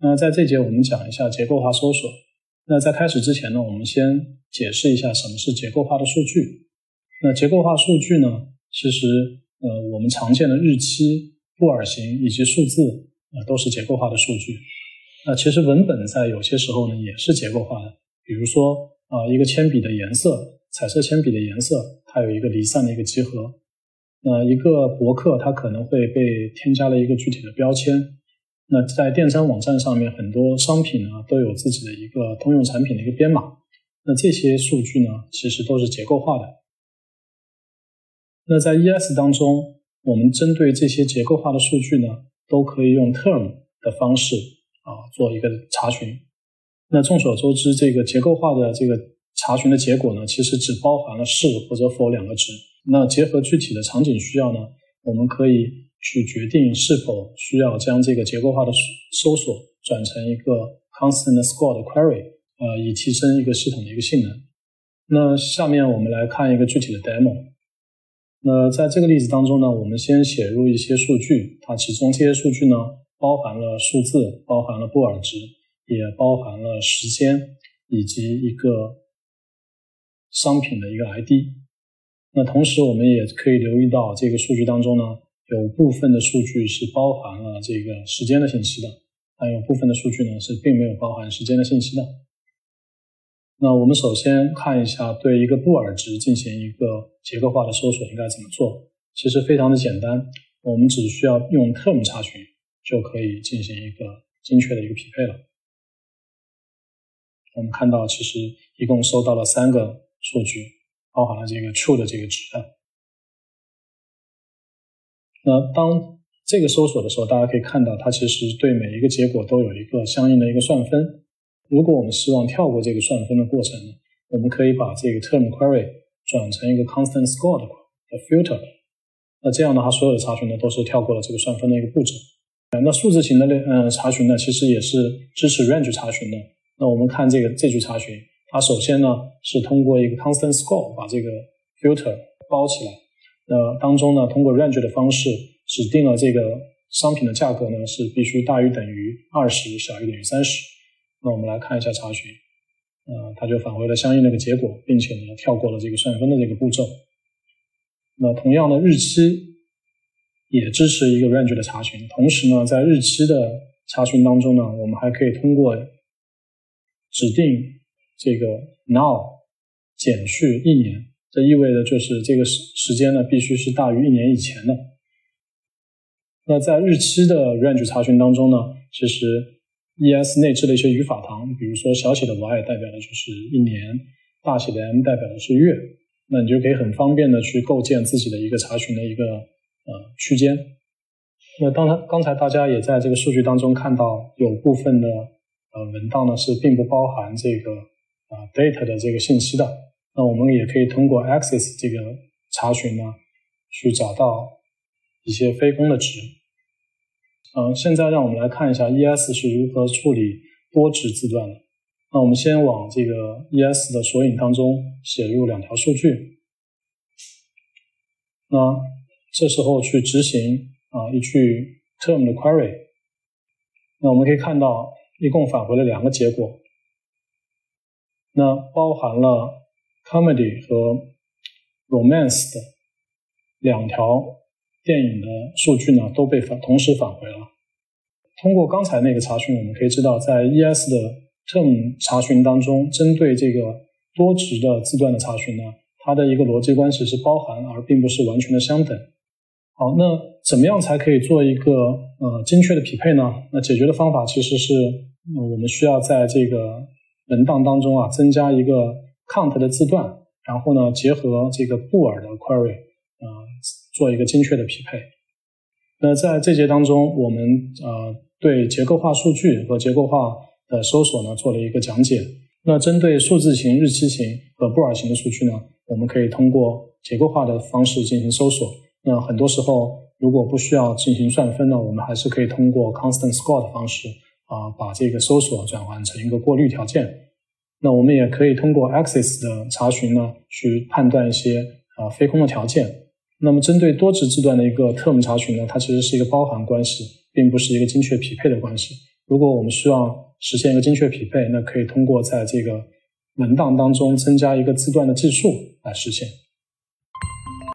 那在这节我们讲一下结构化搜索。那在开始之前呢，我们先解释一下什么是结构化的数据。那结构化数据呢，其实呃我们常见的日期、布尔型以及数字呃都是结构化的数据。那其实文本在有些时候呢也是结构化的，比如说啊一个铅笔的颜色，彩色铅笔的颜色，它有一个离散的一个集合。那一个博客它可能会被添加了一个具体的标签。那在电商网站上面，很多商品呢都有自己的一个通用产品的一个编码。那这些数据呢，其实都是结构化的。那在 ES 当中，我们针对这些结构化的数据呢，都可以用 term 的方式啊做一个查询。那众所周知，这个结构化的这个查询的结果呢，其实只包含了是或者否两个值。那结合具体的场景需要呢，我们可以。去决定是否需要将这个结构化的搜索转成一个 constant score 的 query，呃，以提升一个系统的一个性能。那下面我们来看一个具体的 demo。那在这个例子当中呢，我们先写入一些数据，它其中这些数据呢，包含了数字，包含了布尔值，也包含了时间以及一个商品的一个 ID。那同时我们也可以留意到这个数据当中呢。有部分的数据是包含了这个时间的信息的，还有部分的数据呢是并没有包含时间的信息的。那我们首先看一下对一个布尔值进行一个结构化的搜索应该怎么做。其实非常的简单，我们只需要用 term 查询就可以进行一个精确的一个匹配了。我们看到其实一共收到了三个数据，包含了这个 true 的这个值。那当这个搜索的时候，大家可以看到，它其实对每一个结果都有一个相应的一个算分。如果我们希望跳过这个算分的过程，我们可以把这个 term query 转成一个 constant score 的 filter。那这样的话，所有的查询呢都是跳过了这个算分的一个步骤。那数字型的类嗯查询呢，其实也是支持 range 查询的。那我们看这个这句查询，它首先呢是通过一个 constant score 把这个 filter 包起来。那当中呢，通过 range 的方式指定了这个商品的价格呢是必须大于等于二十，小于等于三十。那我们来看一下查询，呃，它就返回了相应的一个结果，并且呢跳过了这个算分的这个步骤。那同样的日期也支持一个 range 的查询，同时呢，在日期的查询当中呢，我们还可以通过指定这个 now 减去一年。这意味着就是这个时时间呢，必须是大于一年以前的。那在日期的 range 查询当中呢，其实 ES 内置的一些语法堂，比如说小写的 y 代表的就是一年，大写的 M 代表的是月，那你就可以很方便的去构建自己的一个查询的一个呃区间。那当然，刚才大家也在这个数据当中看到，有部分的呃文档呢是并不包含这个啊 data 的这个信息的。那我们也可以通过 access 这个查询呢，去找到一些非公的值。嗯，现在让我们来看一下 ES 是如何处理多值字段的。那我们先往这个 ES 的索引当中写入两条数据。那这时候去执行啊一句 term 的 query。那我们可以看到，一共返回了两个结果。那包含了。Comedy 和 Romance 的两条电影的数据呢，都被返同时返回了。通过刚才那个查询，我们可以知道，在 ES 的 term 查询当中，针对这个多值的字段的查询呢，它的一个逻辑关系是包含而并不是完全的相等。好，那怎么样才可以做一个呃精确的匹配呢？那解决的方法其实是，我们需要在这个文档当中啊，增加一个。Count 的字段，然后呢，结合这个布尔的 query，呃，做一个精确的匹配。那在这节当中，我们呃对结构化数据和结构化的搜索呢做了一个讲解。那针对数字型、日期型和布尔型的数据呢，我们可以通过结构化的方式进行搜索。那很多时候，如果不需要进行算分呢，我们还是可以通过 constant score 的方式啊，把这个搜索转换成一个过滤条件。那我们也可以通过 access 的查询呢，去判断一些啊非空的条件。那么针对多值字段的一个 term 查询呢，它其实是一个包含关系，并不是一个精确匹配的关系。如果我们需要实现一个精确匹配，那可以通过在这个文档当中增加一个字段的计数来实现。